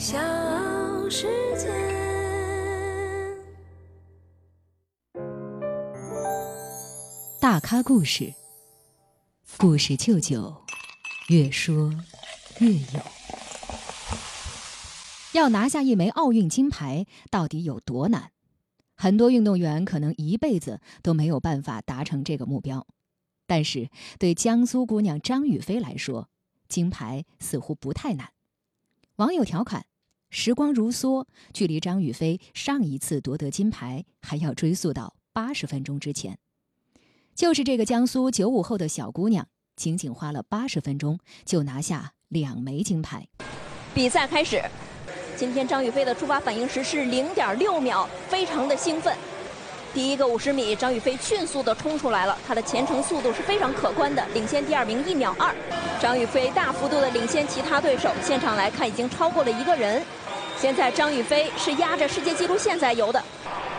小世界。大咖故事，故事舅舅，越说越有。要拿下一枚奥运金牌，到底有多难？很多运动员可能一辈子都没有办法达成这个目标。但是对江苏姑娘张雨霏来说，金牌似乎不太难。网友调侃：“时光如梭，距离张雨霏上一次夺得金牌还要追溯到八十分钟之前。”就是这个江苏九五后的小姑娘，仅仅花了八十分钟就拿下两枚金牌。比赛开始，今天张雨霏的出发反应时是零点六秒，非常的兴奋。第一个五十米，张雨霏迅速地冲出来了，她的前程速度是非常可观的，领先第二名一秒二。张雨霏大幅度地领先其他对手，现场来看已经超过了一个人。现在张雨霏是压着世界纪录线在游的。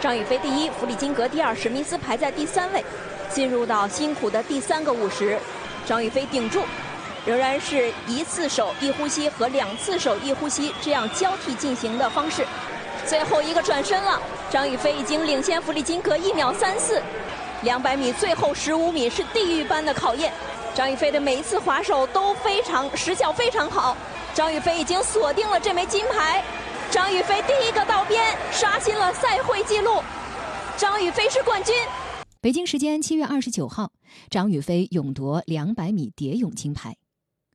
张雨霏第一，弗里金格第二，史密斯排在第三位。进入到辛苦的第三个五十，张雨霏顶住，仍然是一次手一呼吸和两次手一呼吸这样交替进行的方式。最后一个转身了。张雨霏已经领先弗里金格一秒三四，两百米最后十五米是地狱般的考验。张雨霏的每一次滑手都非常实效非常好，张雨霏已经锁定了这枚金牌。张雨霏第一个到边，刷新了赛会纪录。张雨霏是冠军。北京时间七月二十九号，张雨霏勇夺两百米蝶泳金牌。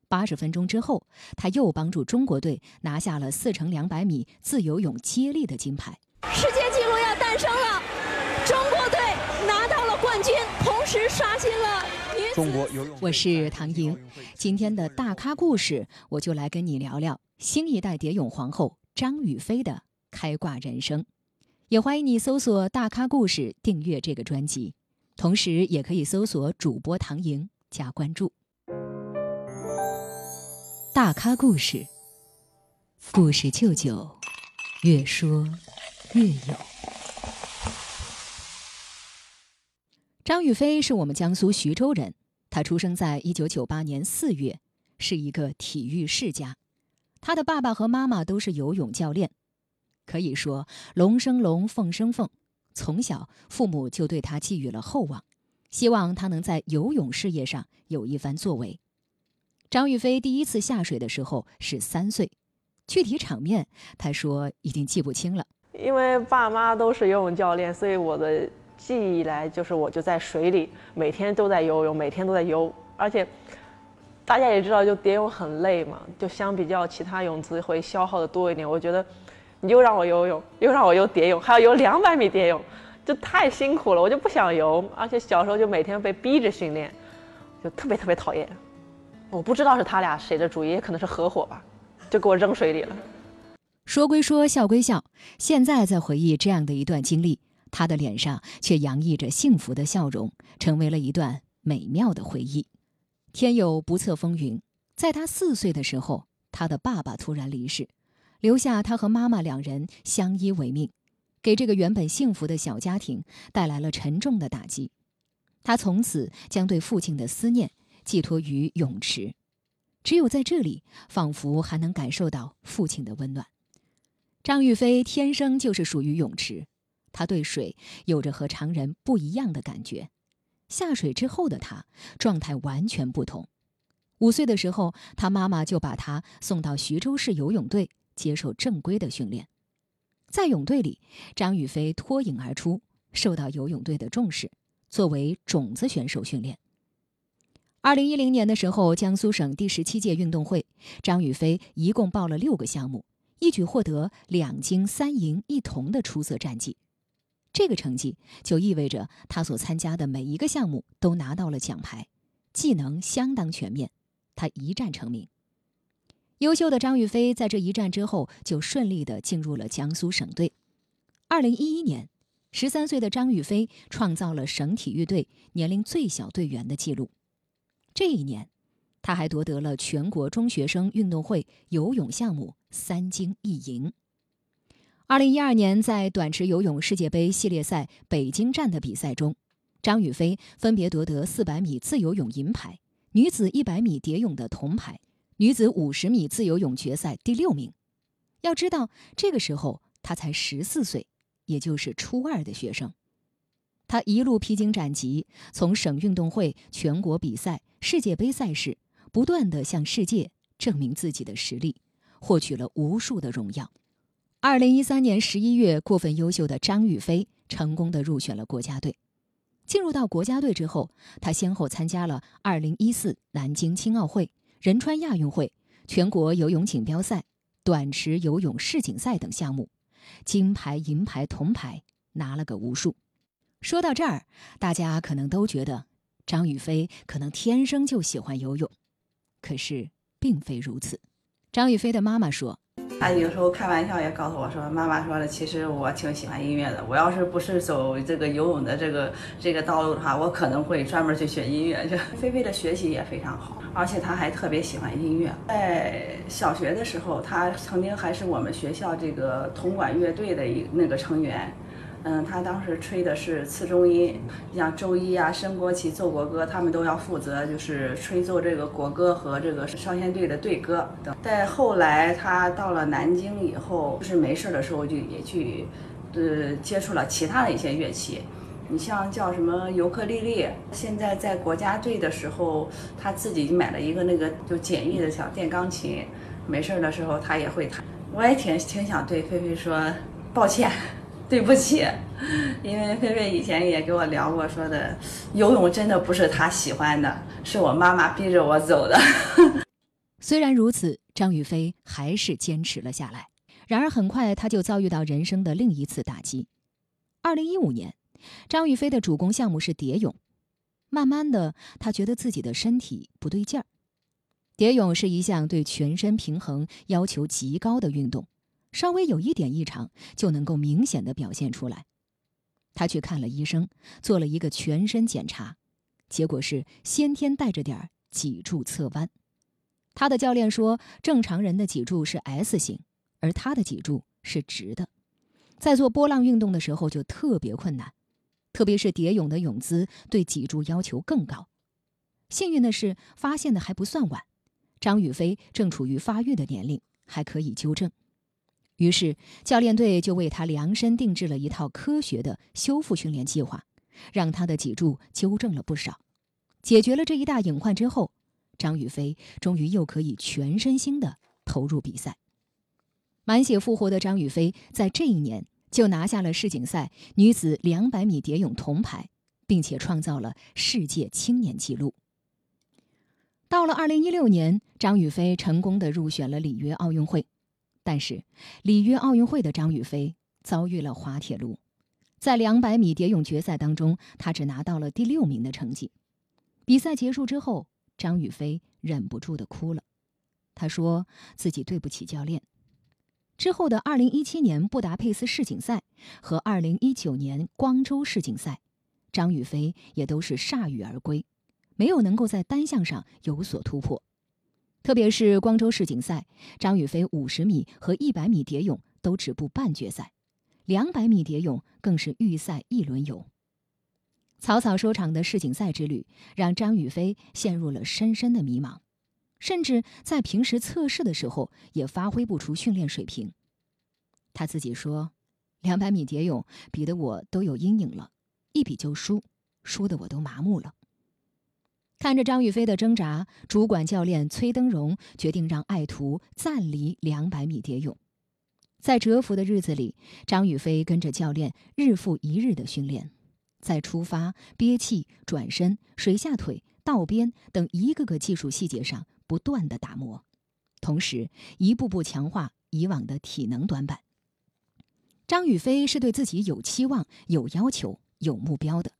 八十分钟之后，他又帮助中国队拿下了四乘两百米自由泳接力的金牌。世界纪录要诞生了，中国队拿到了冠军，同时刷新了中国游泳。我是唐莹，今天的大咖故事，我就来跟你聊聊新一代蝶泳皇后张雨霏的开挂人生。也欢迎你搜索“大咖故事”，订阅这个专辑，同时也可以搜索主播唐莹加关注。大咖故事，故事舅舅，越说。越有。张雨霏是我们江苏徐州人，她出生在一九九八年四月，是一个体育世家。她的爸爸和妈妈都是游泳教练，可以说龙生龙，凤生凤。从小，父母就对她寄予了厚望，希望她能在游泳事业上有一番作为。张雨霏第一次下水的时候是三岁，具体场面她说已经记不清了。因为爸妈都是游泳教练，所以我的记忆来就是我就在水里，每天都在游泳，每天都在游。而且大家也知道，就蝶泳很累嘛，就相比较其他泳姿会消耗的多一点。我觉得你又让我游泳，又让我游蝶泳，还要游两百米蝶泳，就太辛苦了，我就不想游。而且小时候就每天被逼着训练，就特别特别讨厌。我不知道是他俩谁的主意，也可能是合伙吧，就给我扔水里了。说归说，笑归笑。现在在回忆这样的一段经历，他的脸上却洋溢着幸福的笑容，成为了一段美妙的回忆。天有不测风云，在他四岁的时候，他的爸爸突然离世，留下他和妈妈两人相依为命，给这个原本幸福的小家庭带来了沉重的打击。他从此将对父亲的思念寄托于泳池，只有在这里，仿佛还能感受到父亲的温暖。张雨霏天生就是属于泳池，她对水有着和常人不一样的感觉。下水之后的她状态完全不同。五岁的时候，她妈妈就把她送到徐州市游泳队接受正规的训练。在泳队里，张雨霏脱颖而出，受到游泳队的重视，作为种子选手训练。二零一零年的时候，江苏省第十七届运动会，张雨霏一共报了六个项目。一举获得两金三银一铜的出色战绩，这个成绩就意味着他所参加的每一个项目都拿到了奖牌，技能相当全面，他一战成名。优秀的张雨霏在这一战之后就顺利的进入了江苏省队。二零一一年，十三岁的张雨霏创造了省体育队年龄最小队员的记录。这一年。他还夺得了全国中学生运动会游泳项目三金一银。二零一二年，在短池游泳世界杯系列赛北京站的比赛中，张雨霏分别夺得四百米自由泳银牌、女子一百米蝶泳的铜牌、女子五十米自由泳决赛第六名。要知道，这个时候他才十四岁，也就是初二的学生。他一路披荆斩棘，从省运动会、全国比赛、世界杯赛事，不断的向世界证明自己的实力，获取了无数的荣耀。二零一三年十一月，过分优秀的张雨霏成功的入选了国家队。进入到国家队之后，他先后参加了二零一四南京青奥会、仁川亚运会、全国游泳锦标赛、短池游泳世锦赛等项目，金牌、银牌、铜牌拿了个无数。说到这儿，大家可能都觉得张雨霏可能天生就喜欢游泳，可是并非如此。张雨霏的妈妈说。他有时候开玩笑也告诉我说：“妈妈说了，其实我挺喜欢音乐的。我要是不是走这个游泳的这个这个道路的话，我可能会专门去学音乐。就 菲菲的学习也非常好，而且她还特别喜欢音乐。在小学的时候，她曾经还是我们学校这个铜管乐队的一那个成员。”嗯，他当时吹的是次中音，像周一啊升国旗、奏国歌，他们都要负责，就是吹奏这个国歌和这个少先队的队歌等。在后来他到了南京以后，就是没事的时候就也去，呃，接触了其他的一些乐器。你像叫什么尤克里里，现在在国家队的时候，他自己买了一个那个就简易的小电钢琴，没事的时候他也会弹。我也挺挺想对菲菲说抱歉。对不起，因为菲菲以前也给我聊过，说的游泳真的不是她喜欢的，是我妈妈逼着我走的。虽然如此，张雨霏还是坚持了下来。然而，很快她就遭遇到人生的另一次打击。二零一五年，张雨霏的主攻项目是蝶泳，慢慢的，她觉得自己的身体不对劲儿。蝶泳是一项对全身平衡要求极高的运动。稍微有一点异常，就能够明显的表现出来。他去看了医生，做了一个全身检查，结果是先天带着点脊柱侧弯。他的教练说，正常人的脊柱是 S 型，而他的脊柱是直的，在做波浪运动的时候就特别困难，特别是蝶泳的泳姿对脊柱要求更高。幸运的是，发现的还不算晚，张雨霏正处于发育的年龄，还可以纠正。于是，教练队就为他量身定制了一套科学的修复训练计划，让他的脊柱纠正了不少。解决了这一大隐患之后，张雨霏终于又可以全身心的投入比赛。满血复活的张雨霏在这一年就拿下了世锦赛女子两百米蝶泳铜牌，并且创造了世界青年纪录。到了二零一六年，张雨霏成功的入选了里约奥运会。但是，里约奥运会的张雨霏遭遇了滑铁卢，在两百米蝶泳决赛当中，她只拿到了第六名的成绩。比赛结束之后，张雨霏忍不住的哭了，她说自己对不起教练。之后的二零一七年布达佩斯世锦赛和二零一九年光州世锦赛，张雨霏也都是铩羽而归，没有能够在单项上有所突破。特别是光州世锦赛，张雨霏五十米和一百米蝶泳都止步半决赛，两百米蝶泳更是预赛一轮游。草草收场的世锦赛之旅，让张雨霏陷入了深深的迷茫，甚至在平时测试的时候也发挥不出训练水平。他自己说：“两百米蝶泳比的我都有阴影了，一比就输，输的我都麻木了。”看着张雨霏的挣扎，主管教练崔登荣决定让爱徒暂离两百米蝶泳。在蛰伏的日子里，张雨霏跟着教练日复一日的训练，在出发、憋气、转身、水下腿、倒边等一个个技术细节上不断的打磨，同时一步步强化以往的体能短板。张雨霏是对自己有期望、有要求、有目标的。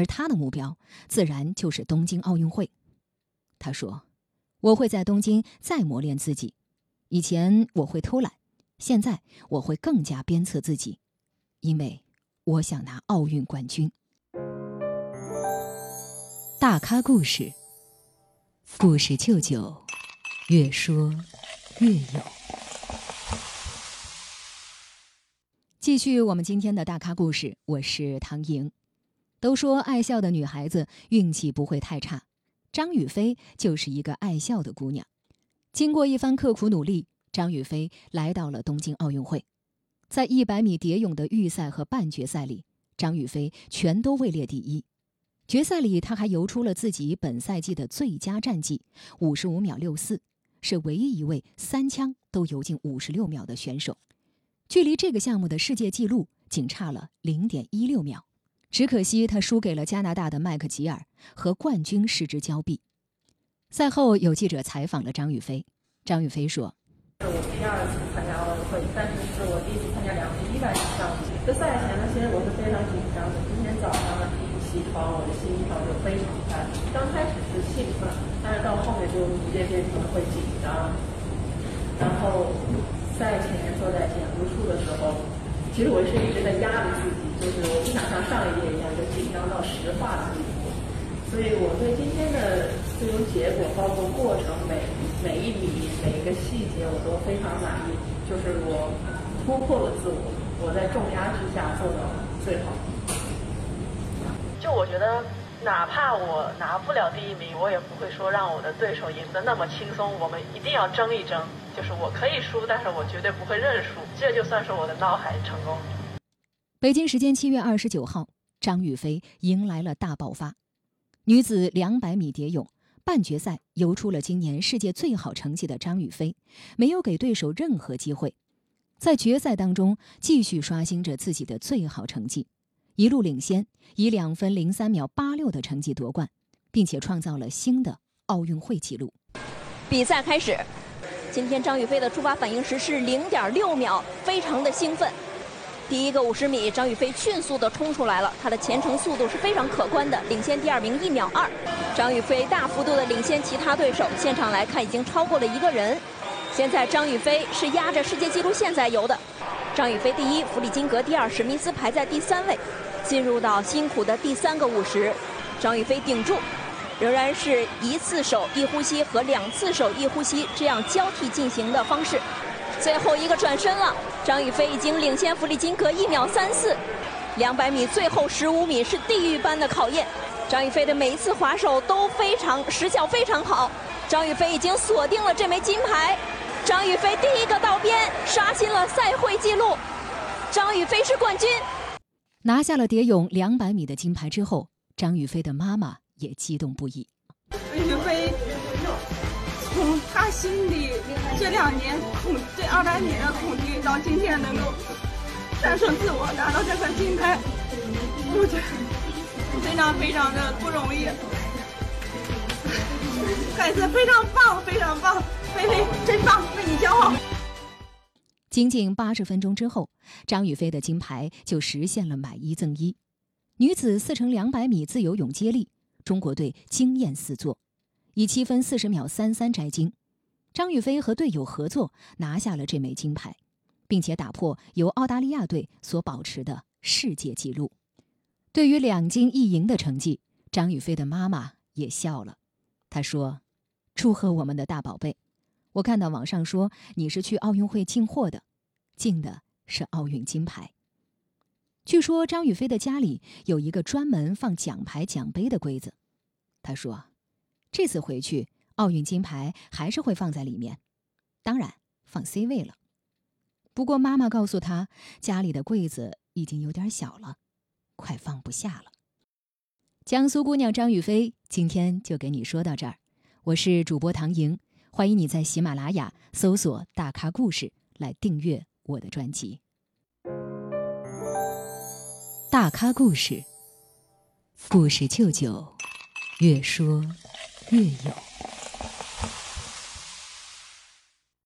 而他的目标自然就是东京奥运会。他说：“我会在东京再磨练自己。以前我会偷懒，现在我会更加鞭策自己，因为我想拿奥运冠军。”大咖故事，故事舅舅，越说越有。继续我们今天的大咖故事，我是唐莹。都说爱笑的女孩子运气不会太差，张雨霏就是一个爱笑的姑娘。经过一番刻苦努力，张雨霏来到了东京奥运会。在100米蝶泳的预赛和半决赛里，张雨霏全都位列第一。决赛里，她还游出了自己本赛季的最佳战绩，55秒64，是唯一一位三枪都游进56秒的选手，距离这个项目的世界纪录仅差了0.16秒。只可惜他输给了加拿大的麦克吉尔，和冠军失之交臂。赛后，有记者采访了张雨霏，张雨霏说。是我第二次参加奥运会，但是是我第一次参加两个一百米项目。这赛前呢，其实我是非常紧张的。今天早上呢，起床我的心跳就非常快。刚开始是兴奋，但是到后面就直接变成了会紧张。然后赛前坐在减负处的时候，其实我是一直在压着自己，就是我不想像上一届一样就紧张到石化的地步。所以我对今天的最终结果，包括过程每每一笔每一个细节，我都非常满意。就是我突破了自我，我在重压之下做到最好。就我觉得，哪怕我拿不了第一名，我也不会说让我的对手赢得那么轻松。我们一定要争一争。就是我可以输，但是我绝对不会认输。这就算是我的闹海成功。北京时间七月二十九号，张雨霏迎来了大爆发。女子两百米蝶泳半决赛游出了今年世界最好成绩的张雨霏，没有给对手任何机会，在决赛当中继续刷新着自己的最好成绩，一路领先，以两分零三秒八六的成绩夺冠，并且创造了新的奥运会纪录。比赛开始，今天张雨霏的出发反应时是零点六秒，非常的兴奋。第一个五十米，张雨霏迅速地冲出来了，她的前程速度是非常可观的，领先第二名一秒二。张雨霏大幅度的领先其他对手，现场来看已经超过了一个人。现在张雨霏是压着世界纪录线在游的，张雨霏第一，弗里金格第二，史密斯排在第三位。进入到辛苦的第三个五十，张雨霏顶住，仍然是一次手一呼吸和两次手一呼吸这样交替进行的方式。最后一个转身了，张雨霏已经领先弗里金格一秒三四。两百米最后十五米是地狱般的考验，张雨霏的每一次滑手都非常时效非常好。张雨霏已经锁定了这枚金牌，张雨霏第一个到边，刷新了赛会纪录。张雨霏是冠军，拿下了蝶泳两百米的金牌之后，张雨霏的妈妈也激动不已。雨霏。从她心里这两年恐对二百米的恐惧，到今天能够战胜自我，拿到这块金牌，我觉得非常非常的不容易。孩子非常棒，非常棒，菲菲真棒，为你骄傲。仅仅八十分钟之后，张雨霏的金牌就实现了买一赠一。女子四乘两百米自由泳接力，中国队惊艳四座。以七分四十秒三三摘金，张雨霏和队友合作拿下了这枚金牌，并且打破由澳大利亚队所保持的世界纪录。对于两金一银的成绩，张雨霏的妈妈也笑了。她说：“祝贺我们的大宝贝！我看到网上说你是去奥运会进货的，进的是奥运金牌。据说张雨霏的家里有一个专门放奖牌奖杯的柜子。”她说。这次回去，奥运金牌还是会放在里面，当然放 C 位了。不过妈妈告诉他，家里的柜子已经有点小了，快放不下了。江苏姑娘张雨霏今天就给你说到这儿，我是主播唐莹，欢迎你在喜马拉雅搜索“大咖故事”来订阅我的专辑。大咖故事，故事舅舅，越说。越有。